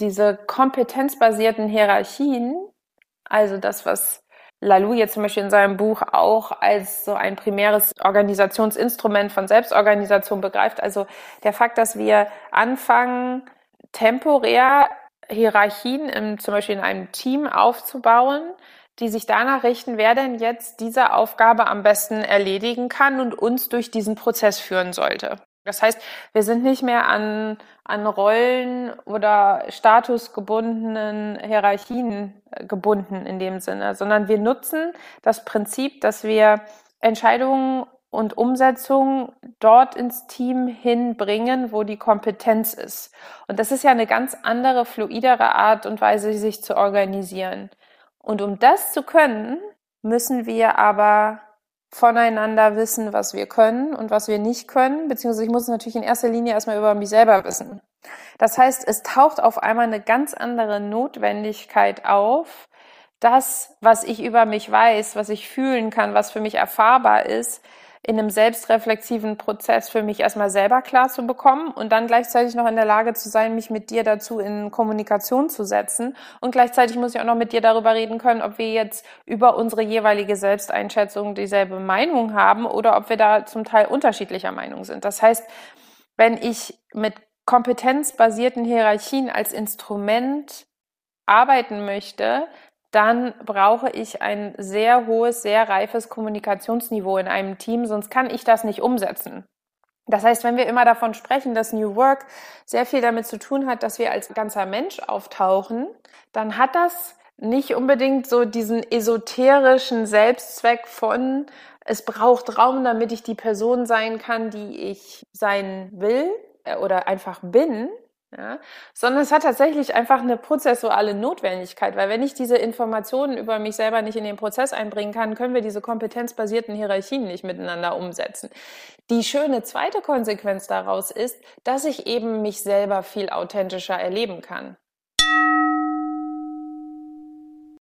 diese kompetenzbasierten Hierarchien, also das, was Lalou jetzt zum Beispiel in seinem Buch auch als so ein primäres Organisationsinstrument von Selbstorganisation begreift. Also der Fakt, dass wir anfangen, temporär Hierarchien im, zum Beispiel in einem Team aufzubauen, die sich danach richten, wer denn jetzt diese Aufgabe am besten erledigen kann und uns durch diesen Prozess führen sollte. Das heißt, wir sind nicht mehr an, an Rollen oder statusgebundenen Hierarchien äh, gebunden in dem Sinne, sondern wir nutzen das Prinzip, dass wir Entscheidungen und Umsetzung dort ins Team hinbringen, wo die Kompetenz ist. Und das ist ja eine ganz andere, fluidere Art und Weise, sich zu organisieren. Und um das zu können, müssen wir aber voneinander wissen, was wir können und was wir nicht können, beziehungsweise ich muss es natürlich in erster Linie erstmal über mich selber wissen. Das heißt, es taucht auf einmal eine ganz andere Notwendigkeit auf, das, was ich über mich weiß, was ich fühlen kann, was für mich erfahrbar ist, in einem selbstreflexiven Prozess für mich erstmal selber klar zu bekommen und dann gleichzeitig noch in der Lage zu sein, mich mit dir dazu in Kommunikation zu setzen. Und gleichzeitig muss ich auch noch mit dir darüber reden können, ob wir jetzt über unsere jeweilige Selbsteinschätzung dieselbe Meinung haben oder ob wir da zum Teil unterschiedlicher Meinung sind. Das heißt, wenn ich mit kompetenzbasierten Hierarchien als Instrument arbeiten möchte, dann brauche ich ein sehr hohes, sehr reifes Kommunikationsniveau in einem Team, sonst kann ich das nicht umsetzen. Das heißt, wenn wir immer davon sprechen, dass New Work sehr viel damit zu tun hat, dass wir als ganzer Mensch auftauchen, dann hat das nicht unbedingt so diesen esoterischen Selbstzweck von, es braucht Raum, damit ich die Person sein kann, die ich sein will äh, oder einfach bin, ja, sondern es hat tatsächlich einfach eine prozessuale Notwendigkeit, weil wenn ich diese Informationen über mich selber nicht in den Prozess einbringen kann, können wir diese kompetenzbasierten Hierarchien nicht miteinander umsetzen. Die schöne zweite Konsequenz daraus ist, dass ich eben mich selber viel authentischer erleben kann.